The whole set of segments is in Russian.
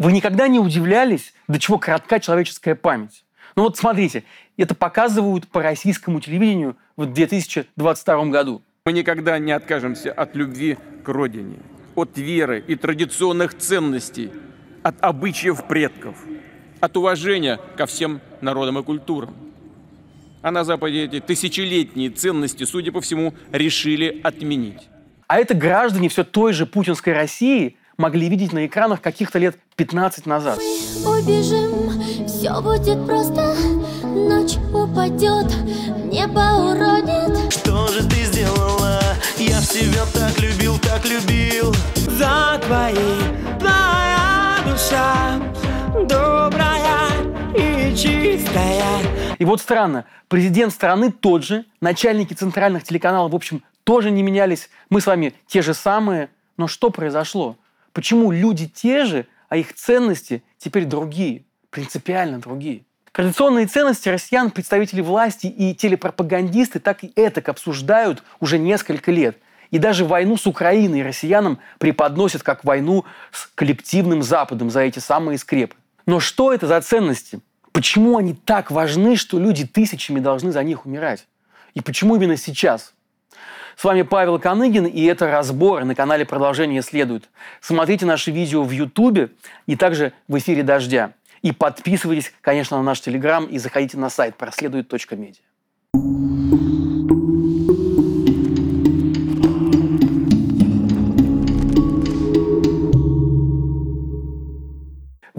Вы никогда не удивлялись, до чего коротка человеческая память? Ну вот смотрите, это показывают по российскому телевидению в 2022 году. Мы никогда не откажемся от любви к родине, от веры и традиционных ценностей, от обычаев предков, от уважения ко всем народам и культурам. А на Западе эти тысячелетние ценности, судя по всему, решили отменить. А это граждане все той же путинской России могли видеть на экранах каких-то лет 15 назад. Мы убежим, все будет просто, ночь упадет, небо уронит. Что же ты сделала? Я тебя так любил, так любил. За твоей, твоя душа добрая и чистая. И вот странно, президент страны тот же, начальники центральных телеканалов, в общем, тоже не менялись. Мы с вами те же самые. Но что произошло? Почему люди те же, а их ценности теперь другие, принципиально другие? Традиционные ценности россиян представители власти и телепропагандисты так и это обсуждают уже несколько лет. И даже войну с Украиной россиянам преподносят как войну с коллективным Западом за эти самые скрепы. Но что это за ценности? Почему они так важны, что люди тысячами должны за них умирать? И почему именно сейчас? С вами Павел Коныгин, и это разбор на канале «Продолжение следует». Смотрите наши видео в Ютубе и также в эфире «Дождя». И подписывайтесь, конечно, на наш Телеграм и заходите на сайт проследует.медиа.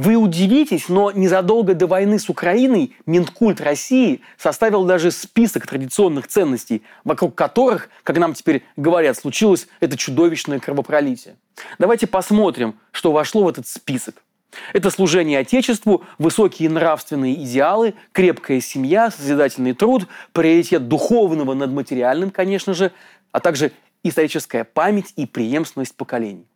Вы удивитесь, но незадолго до войны с Украиной Минкульт России составил даже список традиционных ценностей, вокруг которых, как нам теперь говорят, случилось это чудовищное кровопролитие. Давайте посмотрим, что вошло в этот список. Это служение Отечеству, высокие нравственные идеалы, крепкая семья, созидательный труд, приоритет духовного над материальным, конечно же, а также историческая память и преемственность поколений.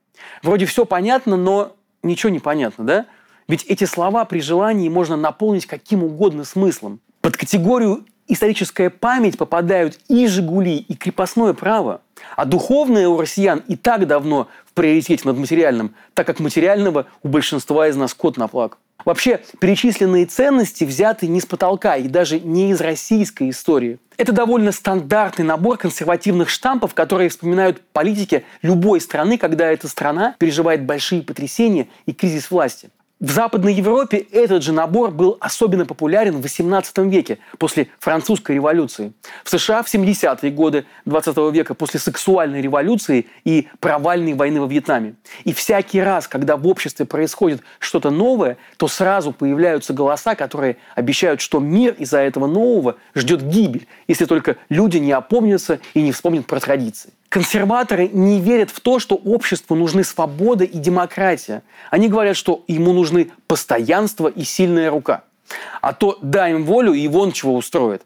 Вроде все понятно, но ничего не понятно, да? Ведь эти слова при желании можно наполнить каким угодно смыслом. Под категорию историческая память попадают и «Жигули», и крепостное право. А духовное у россиян и так давно в приоритете над материальным, так как материального у большинства из нас кот наплакал. Вообще, перечисленные ценности взяты не с потолка и даже не из российской истории. Это довольно стандартный набор консервативных штампов, которые вспоминают политики любой страны, когда эта страна переживает большие потрясения и кризис власти. В Западной Европе этот же набор был особенно популярен в XVIII веке, после французской революции. В США в 70-е годы 20 века, после сексуальной революции и провальной войны во Вьетнаме. И всякий раз, когда в обществе происходит что-то новое, то сразу появляются голоса, которые обещают, что мир из-за этого нового ждет гибель, если только люди не опомнятся и не вспомнят про традиции. Консерваторы не верят в то, что обществу нужны свобода и демократия. Они говорят, что ему нужны постоянство и сильная рука. А то дай им волю, и вон чего устроит.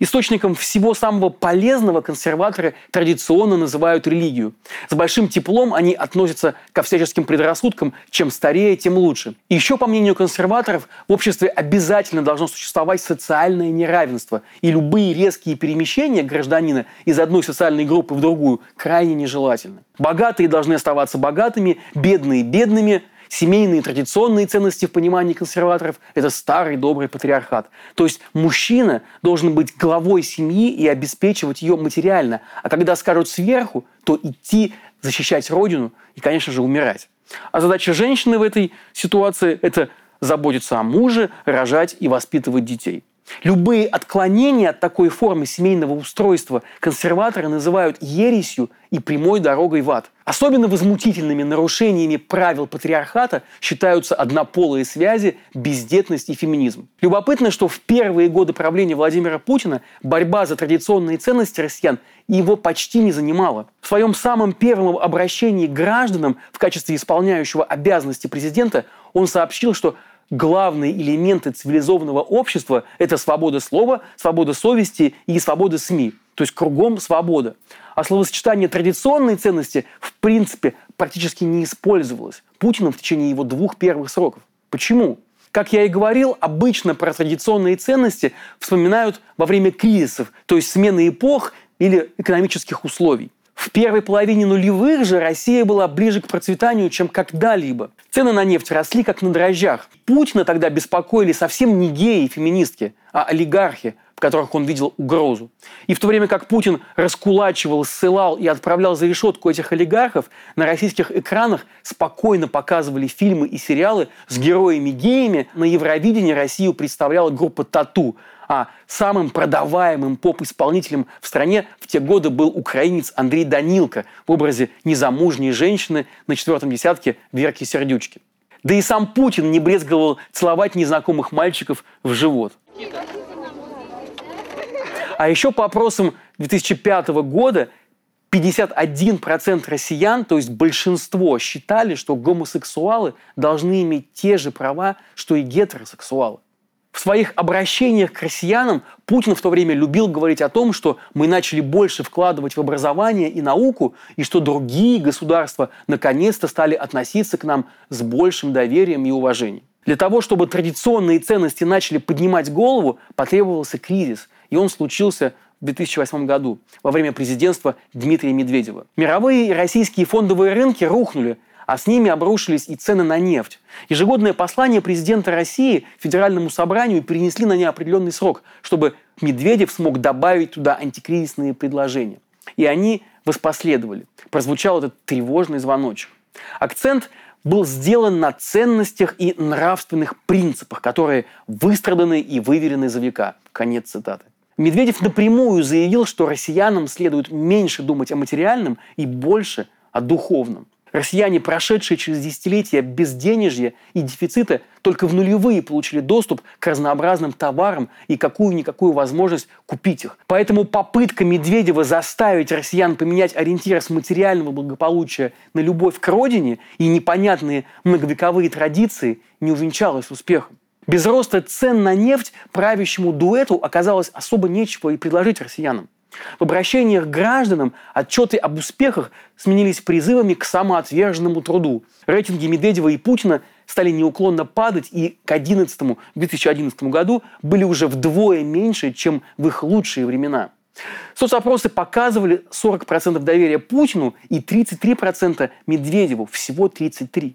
Источником всего самого полезного консерваторы традиционно называют религию. С большим теплом они относятся ко всяческим предрассудкам, чем старее, тем лучше. И еще, по мнению консерваторов, в обществе обязательно должно существовать социальное неравенство, и любые резкие перемещения гражданина из одной социальной группы в другую крайне нежелательны. Богатые должны оставаться богатыми, бедные – бедными, семейные традиционные ценности в понимании консерваторов – это старый добрый патриархат. То есть мужчина должен быть главой семьи и обеспечивать ее материально. А когда скажут сверху, то идти защищать родину и, конечно же, умирать. А задача женщины в этой ситуации – это заботиться о муже, рожать и воспитывать детей. Любые отклонения от такой формы семейного устройства консерваторы называют ересью и прямой дорогой в ад. Особенно возмутительными нарушениями правил патриархата считаются однополые связи, бездетность и феминизм. Любопытно, что в первые годы правления Владимира Путина борьба за традиционные ценности россиян его почти не занимала. В своем самом первом обращении к гражданам в качестве исполняющего обязанности президента он сообщил, что главные элементы цивилизованного общества – это свобода слова, свобода совести и свобода СМИ. То есть кругом свобода. А словосочетание традиционные ценности в принципе практически не использовалось Путиным в течение его двух первых сроков. Почему? Как я и говорил, обычно про традиционные ценности вспоминают во время кризисов, то есть смены эпох или экономических условий. В первой половине нулевых же Россия была ближе к процветанию, чем когда-либо. Цены на нефть росли как на дрожжах. Путина тогда беспокоили совсем не геи и феминистки, а олигархи, которых он видел угрозу. И в то время как Путин раскулачивал, ссылал и отправлял за решетку этих олигархов, на российских экранах спокойно показывали фильмы и сериалы с героями-геями. На Евровидении Россию представляла группа «Тату», а самым продаваемым поп-исполнителем в стране в те годы был украинец Андрей Данилко в образе незамужней женщины на четвертом десятке Верки Сердючки. Да и сам Путин не брезговал целовать незнакомых мальчиков в живот. А еще по опросам 2005 года 51% россиян, то есть большинство, считали, что гомосексуалы должны иметь те же права, что и гетеросексуалы. В своих обращениях к россиянам Путин в то время любил говорить о том, что мы начали больше вкладывать в образование и науку, и что другие государства наконец-то стали относиться к нам с большим доверием и уважением. Для того, чтобы традиционные ценности начали поднимать голову, потребовался кризис, и он случился в 2008 году во время президентства Дмитрия Медведева. Мировые и российские фондовые рынки рухнули, а с ними обрушились и цены на нефть. Ежегодное послание президента России Федеральному собранию перенесли на неопределенный срок, чтобы Медведев смог добавить туда антикризисные предложения. И они воспоследовали. Прозвучал этот тревожный звоночек. Акцент был сделан на ценностях и нравственных принципах, которые выстраданы и выверены за века. Конец цитаты. Медведев напрямую заявил, что россиянам следует меньше думать о материальном и больше о духовном. Россияне, прошедшие через десятилетия безденежья и дефицита, только в нулевые получили доступ к разнообразным товарам и какую-никакую возможность купить их. Поэтому попытка Медведева заставить россиян поменять ориентиры с материального благополучия на любовь к родине и непонятные многовековые традиции не увенчалась успехом. Без роста цен на нефть правящему дуэту оказалось особо нечего и предложить россиянам. В обращениях к гражданам отчеты об успехах сменились призывами к самоотверженному труду. Рейтинги Медведева и Путина стали неуклонно падать и к 2011, 2011 году были уже вдвое меньше, чем в их лучшие времена. Соцопросы показывали 40% доверия Путину и 33% Медведеву, всего 33%.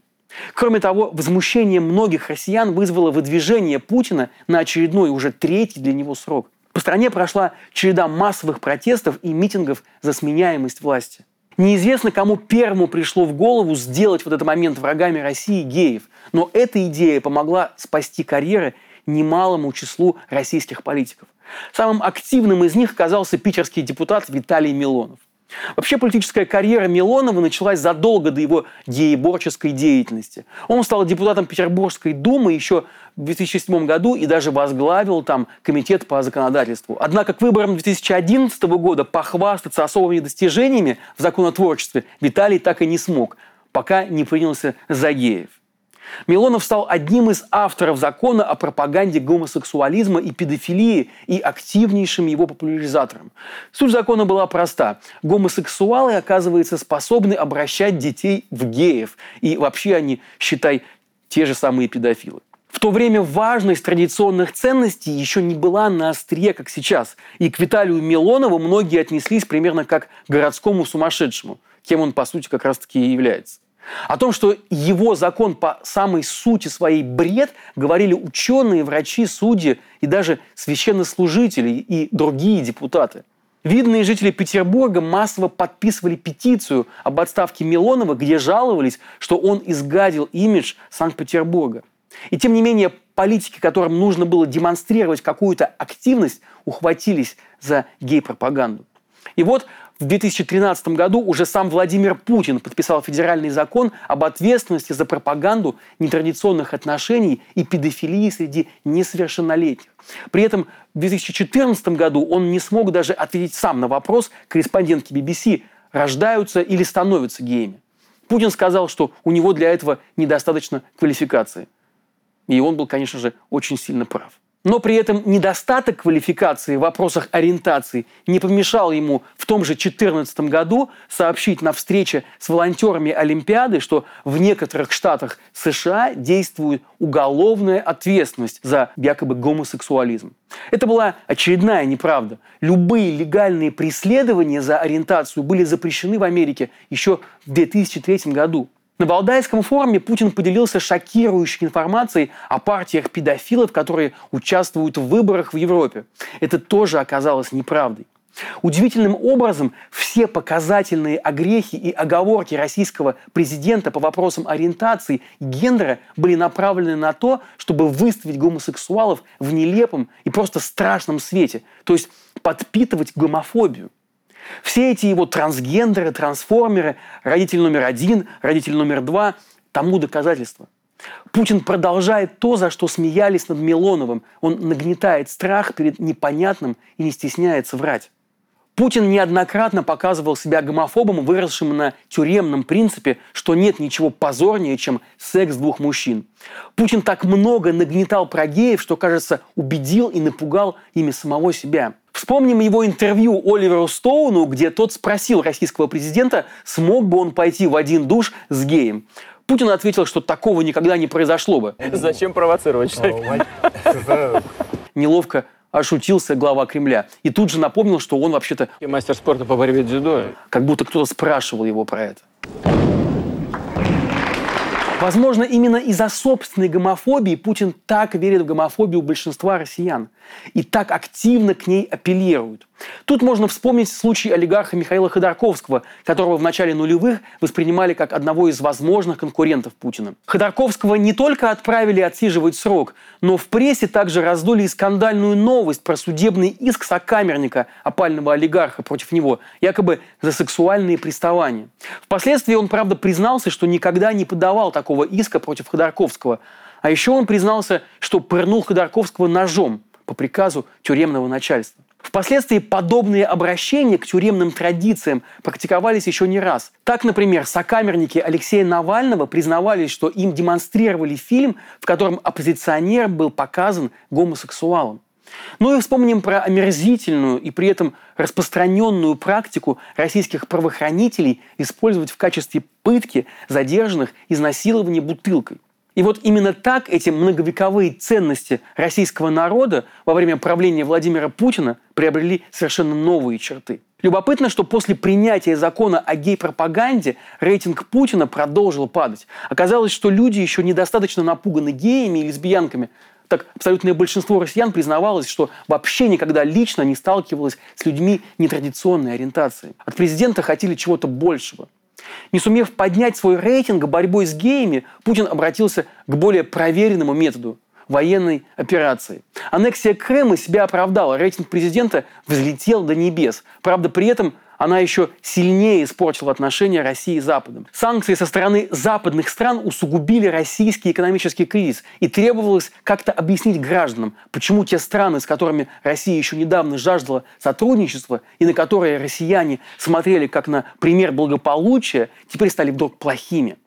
Кроме того, возмущение многих россиян вызвало выдвижение Путина на очередной, уже третий для него срок. По стране прошла череда массовых протестов и митингов за сменяемость власти. Неизвестно, кому первому пришло в голову сделать в этот момент врагами России геев, но эта идея помогла спасти карьеры немалому числу российских политиков. Самым активным из них оказался питерский депутат Виталий Милонов. Вообще политическая карьера Милонова началась задолго до его дееборческой деятельности. Он стал депутатом Петербургской думы еще в 2007 году и даже возглавил там комитет по законодательству. Однако к выборам 2011 года похвастаться особыми достижениями в законотворчестве Виталий так и не смог, пока не принялся за геев. Милонов стал одним из авторов закона о пропаганде гомосексуализма и педофилии и активнейшим его популяризатором. Суть закона была проста. Гомосексуалы, оказывается, способны обращать детей в геев. И вообще они, считай, те же самые педофилы. В то время важность традиционных ценностей еще не была на острие, как сейчас. И к Виталию Милонову многие отнеслись примерно как к городскому сумасшедшему, кем он, по сути, как раз-таки и является. О том, что его закон по самой сути своей бред, говорили ученые, врачи, судьи и даже священнослужители и другие депутаты. Видные жители Петербурга массово подписывали петицию об отставке Милонова, где жаловались, что он изгадил имидж Санкт-Петербурга. И тем не менее, политики, которым нужно было демонстрировать какую-то активность, ухватились за гей-пропаганду. И вот в 2013 году уже сам Владимир Путин подписал федеральный закон об ответственности за пропаганду нетрадиционных отношений и педофилии среди несовершеннолетних. При этом в 2014 году он не смог даже ответить сам на вопрос корреспондентки BBC, рождаются или становятся геями. Путин сказал, что у него для этого недостаточно квалификации. И он был, конечно же, очень сильно прав. Но при этом недостаток квалификации в вопросах ориентации не помешал ему в том же 2014 году сообщить на встрече с волонтерами Олимпиады, что в некоторых штатах США действует уголовная ответственность за якобы гомосексуализм. Это была очередная неправда. Любые легальные преследования за ориентацию были запрещены в Америке еще в 2003 году. На Валдайском форуме Путин поделился шокирующей информацией о партиях педофилов, которые участвуют в выборах в Европе. Это тоже оказалось неправдой. Удивительным образом все показательные огрехи и оговорки российского президента по вопросам ориентации и гендера были направлены на то, чтобы выставить гомосексуалов в нелепом и просто страшном свете, то есть подпитывать гомофобию. Все эти его трансгендеры, трансформеры, родитель номер один, родитель номер два – тому доказательство. Путин продолжает то, за что смеялись над Милоновым. Он нагнетает страх перед непонятным и не стесняется врать. Путин неоднократно показывал себя гомофобом, выросшим на тюремном принципе, что нет ничего позорнее, чем секс двух мужчин. Путин так много нагнетал про геев, что, кажется, убедил и напугал ими самого себя. Вспомним его интервью Оливеру Стоуну, где тот спросил российского президента, смог бы он пойти в один душ с геем. Путин ответил, что такого никогда не произошло бы. Зачем провоцировать человека? Неловко ошутился глава Кремля. И тут же напомнил, что он вообще-то... Мастер спорта по борьбе дзюдо. Как будто кто-то спрашивал его про это. Возможно, именно из-за собственной гомофобии Путин так верит в гомофобию большинства россиян и так активно к ней апеллирует. Тут можно вспомнить случай олигарха Михаила Ходорковского, которого в начале нулевых воспринимали как одного из возможных конкурентов Путина. Ходорковского не только отправили отсиживать срок, но в прессе также раздули и скандальную новость про судебный иск сокамерника опального олигарха против него, якобы за сексуальные приставания. Впоследствии он, правда, признался, что никогда не подавал такого иска против Ходорковского. А еще он признался, что пырнул Ходорковского ножом по приказу тюремного начальства. Впоследствии подобные обращения к тюремным традициям практиковались еще не раз. Так, например, сокамерники Алексея Навального признавались, что им демонстрировали фильм, в котором оппозиционер был показан гомосексуалом. Ну и вспомним про омерзительную и при этом распространенную практику российских правоохранителей использовать в качестве пытки задержанных изнасилование бутылкой. И вот именно так эти многовековые ценности российского народа во время правления Владимира Путина приобрели совершенно новые черты. Любопытно, что после принятия закона о гей-пропаганде рейтинг Путина продолжил падать. Оказалось, что люди еще недостаточно напуганы геями и лесбиянками. Так абсолютное большинство россиян признавалось, что вообще никогда лично не сталкивалось с людьми нетрадиционной ориентации. От президента хотели чего-то большего. Не сумев поднять свой рейтинг борьбой с геями, Путин обратился к более проверенному методу – военной операции. Аннексия Крыма себя оправдала, рейтинг президента взлетел до небес. Правда, при этом – она еще сильнее испортила отношения России с Западом. Санкции со стороны западных стран усугубили российский экономический кризис, и требовалось как-то объяснить гражданам, почему те страны, с которыми Россия еще недавно жаждала сотрудничества и на которые россияне смотрели как на пример благополучия, теперь стали вдруг плохими.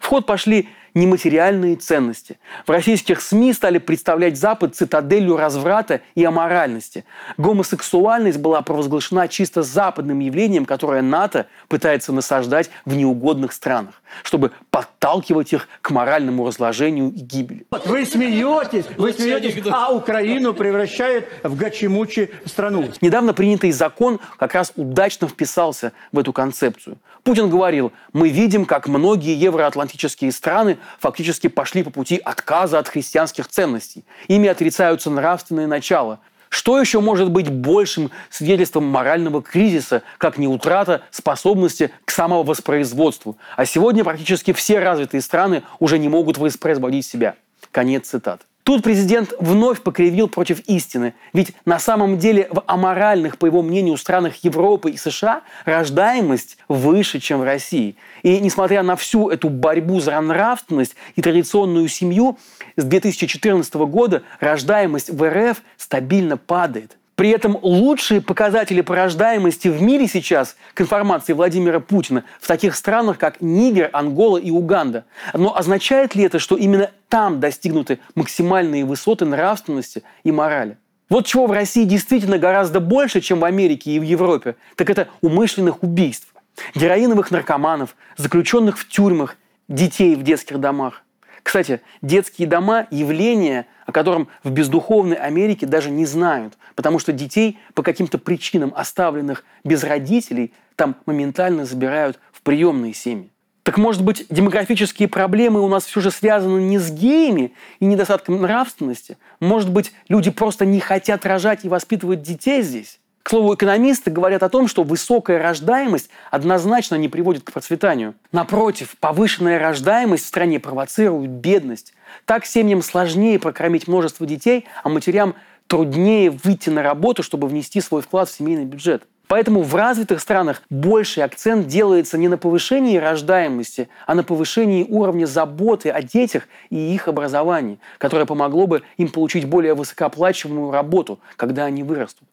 В ход пошли нематериальные ценности. В российских СМИ стали представлять Запад цитаделью разврата и аморальности. Гомосексуальность была провозглашена чисто западным явлением, которое НАТО пытается насаждать в неугодных странах, чтобы подталкивать их к моральному разложению и гибели. Вы смеетесь, вы смеетесь, а Украину превращает в гачимучи страну. Недавно принятый закон как раз удачно вписался в эту концепцию. Путин говорил, мы видим, как многие евроатлантические страны фактически пошли по пути отказа от христианских ценностей. Ими отрицаются нравственные начала. Что еще может быть большим свидетельством морального кризиса, как не утрата способности к самовоспроизводству? А сегодня практически все развитые страны уже не могут воспроизводить себя. Конец цитат. Тут президент вновь покривил против истины. Ведь на самом деле в аморальных, по его мнению, странах Европы и США рождаемость выше, чем в России. И несмотря на всю эту борьбу за нравственность и традиционную семью, с 2014 года рождаемость в РФ стабильно падает. При этом лучшие показатели по рождаемости в мире сейчас, к информации Владимира Путина, в таких странах, как Нигер, Ангола и Уганда. Но означает ли это, что именно там достигнуты максимальные высоты нравственности и морали? Вот чего в России действительно гораздо больше, чем в Америке и в Европе, так это умышленных убийств, героиновых наркоманов, заключенных в тюрьмах, детей в детских домах. Кстати, детские дома – явление, о котором в бездуховной Америке даже не знают, потому что детей по каким-то причинам, оставленных без родителей, там моментально забирают в приемные семьи. Так может быть, демографические проблемы у нас все же связаны не с геями и недостатком нравственности? Может быть, люди просто не хотят рожать и воспитывать детей здесь? К слову, экономисты говорят о том, что высокая рождаемость однозначно не приводит к процветанию. Напротив, повышенная рождаемость в стране провоцирует бедность. Так семьям сложнее прокормить множество детей, а матерям труднее выйти на работу, чтобы внести свой вклад в семейный бюджет. Поэтому в развитых странах больший акцент делается не на повышении рождаемости, а на повышении уровня заботы о детях и их образовании, которое помогло бы им получить более высокооплачиваемую работу, когда они вырастут.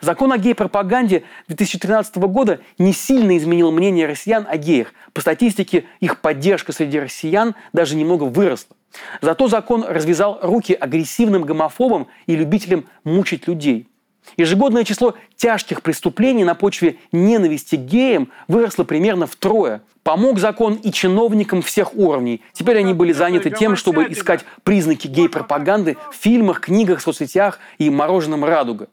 Закон о гей-пропаганде 2013 года не сильно изменил мнение россиян о геях. По статистике, их поддержка среди россиян даже немного выросла. Зато закон развязал руки агрессивным гомофобам и любителям мучить людей. Ежегодное число тяжких преступлений на почве ненависти к геям выросло примерно втрое. Помог закон и чиновникам всех уровней. Теперь они были заняты тем, чтобы искать признаки гей-пропаганды в фильмах, книгах, соцсетях и мороженом «Радуга».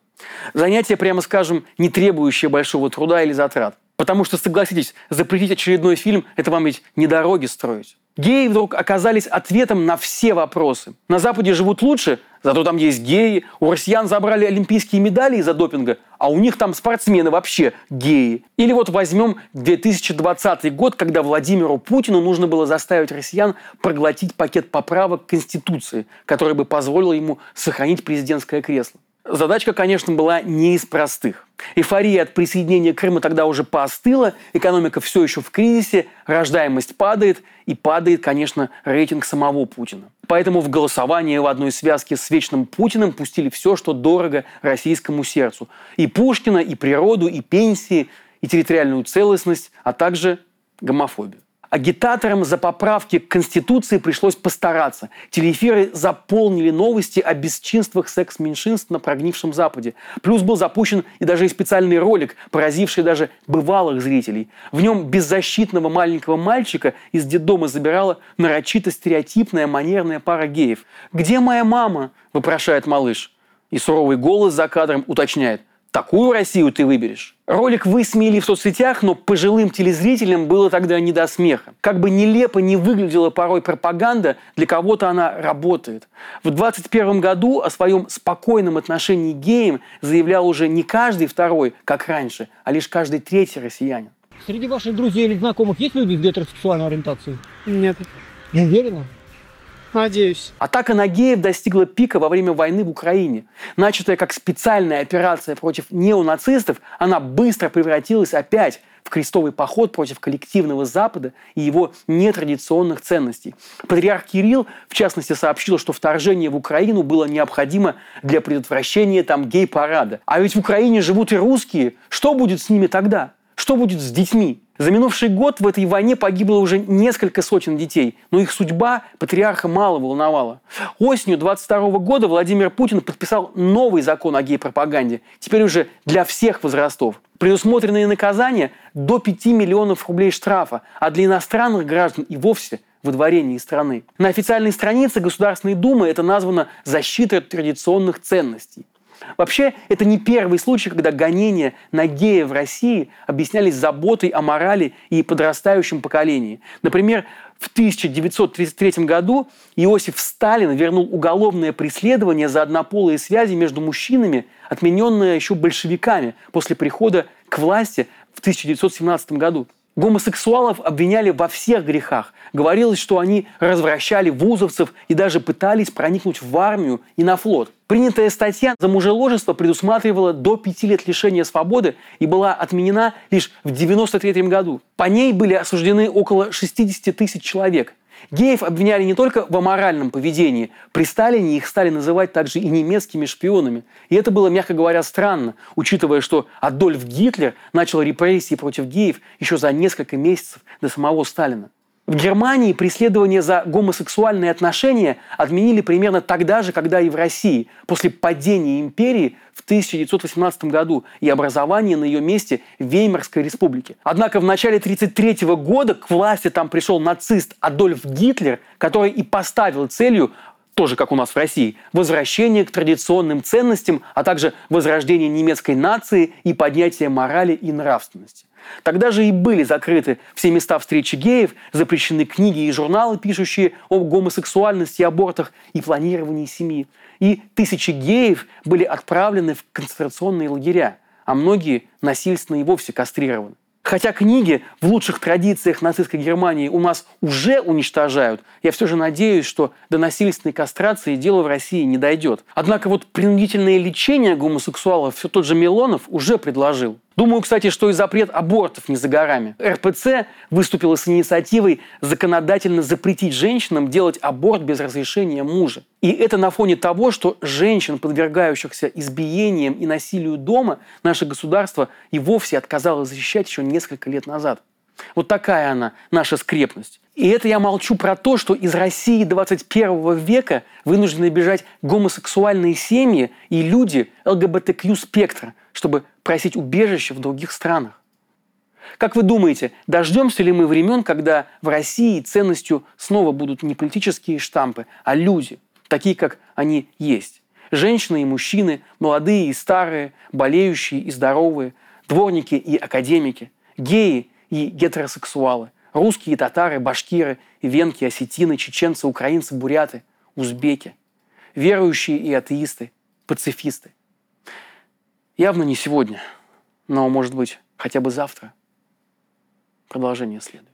Занятие, прямо скажем, не требующее большого труда или затрат. Потому что, согласитесь, запретить очередной фильм – это вам ведь не дороги строить. Геи вдруг оказались ответом на все вопросы. На Западе живут лучше, зато там есть геи. У россиян забрали олимпийские медали из-за допинга, а у них там спортсмены вообще геи. Или вот возьмем 2020 год, когда Владимиру Путину нужно было заставить россиян проглотить пакет поправок к Конституции, который бы позволил ему сохранить президентское кресло. Задачка, конечно, была не из простых. Эйфория от присоединения Крыма тогда уже поостыла, экономика все еще в кризисе, рождаемость падает, и падает, конечно, рейтинг самого Путина. Поэтому в голосование в одной связке с вечным Путиным пустили все, что дорого российскому сердцу. И Пушкина, и природу, и пенсии, и территориальную целостность, а также гомофобию. Агитаторам за поправки к Конституции пришлось постараться. Телеэфиры заполнили новости о бесчинствах секс-меньшинств на прогнившем Западе. Плюс был запущен и даже и специальный ролик, поразивший даже бывалых зрителей. В нем беззащитного маленького мальчика из детдома забирала нарочито стереотипная манерная пара геев. «Где моя мама?» – вопрошает малыш. И суровый голос за кадром уточняет. Такую Россию ты выберешь. Ролик высмеяли в соцсетях, но пожилым телезрителям было тогда не до смеха. Как бы нелепо не выглядела порой пропаганда, для кого-то она работает. В 2021 году о своем спокойном отношении к геям заявлял уже не каждый второй, как раньше, а лишь каждый третий россиянин. Среди ваших друзей или знакомых есть люди с гетеросексуальной ориентацией? Нет, Не уверена? Надеюсь. Атака на геев достигла пика во время войны в Украине. Начатая как специальная операция против неонацистов, она быстро превратилась опять в крестовый поход против коллективного Запада и его нетрадиционных ценностей. Патриарх Кирилл, в частности, сообщил, что вторжение в Украину было необходимо для предотвращения там гей-парада. А ведь в Украине живут и русские. Что будет с ними тогда? Что будет с детьми? За минувший год в этой войне погибло уже несколько сотен детей, но их судьба патриарха мало волновала. Осенью 22 года Владимир Путин подписал новый закон о гей-пропаганде, теперь уже для всех возрастов. Предусмотренные наказания до 5 миллионов рублей штрафа, а для иностранных граждан и вовсе выдворение из страны. На официальной странице Государственной Думы это названо «защитой традиционных ценностей». Вообще, это не первый случай, когда гонения на гея в России объяснялись заботой о морали и подрастающем поколении. Например, в 1933 году Иосиф Сталин вернул уголовное преследование за однополые связи между мужчинами, отмененное еще большевиками после прихода к власти в 1917 году. Гомосексуалов обвиняли во всех грехах. Говорилось, что они развращали вузовцев и даже пытались проникнуть в армию и на флот. Принятая статья за мужеложество предусматривала до пяти лет лишения свободы и была отменена лишь в 1993 году. По ней были осуждены около 60 тысяч человек. Геев обвиняли не только в аморальном поведении. При Сталине их стали называть также и немецкими шпионами. И это было, мягко говоря, странно, учитывая, что Адольф Гитлер начал репрессии против геев еще за несколько месяцев до самого Сталина. В Германии преследование за гомосексуальные отношения отменили примерно тогда же, когда и в России, после падения империи в 1918 году и образования на ее месте Веймарской республики. Однако в начале 1933 года к власти там пришел нацист Адольф Гитлер, который и поставил целью тоже как у нас в России, возвращение к традиционным ценностям, а также возрождение немецкой нации и поднятие морали и нравственности. Тогда же и были закрыты все места встречи геев, запрещены книги и журналы, пишущие о гомосексуальности, абортах и планировании семьи. И тысячи геев были отправлены в концентрационные лагеря, а многие насильственно и вовсе кастрированы. Хотя книги в лучших традициях нацистской Германии у нас уже уничтожают, я все же надеюсь, что до насильственной кастрации дело в России не дойдет. Однако вот принудительное лечение гомосексуалов все тот же Милонов уже предложил. Думаю, кстати, что и запрет абортов не за горами. РПЦ выступила с инициативой законодательно запретить женщинам делать аборт без разрешения мужа. И это на фоне того, что женщин, подвергающихся избиениям и насилию дома, наше государство и вовсе отказалось защищать еще несколько лет назад. Вот такая она, наша скрепность. И это я молчу про то, что из России 21 века вынуждены бежать гомосексуальные семьи и люди ЛГБТК спектра, чтобы просить убежище в других странах. Как вы думаете, дождемся ли мы времен, когда в России ценностью снова будут не политические штампы, а люди, такие, как они есть? Женщины и мужчины, молодые и старые, болеющие и здоровые, дворники и академики, геи и гетеросексуалы – Русские, татары, башкиры, венки, осетины, чеченцы, украинцы, буряты, узбеки. Верующие и атеисты, пацифисты. Явно не сегодня, но, может быть, хотя бы завтра. Продолжение следует.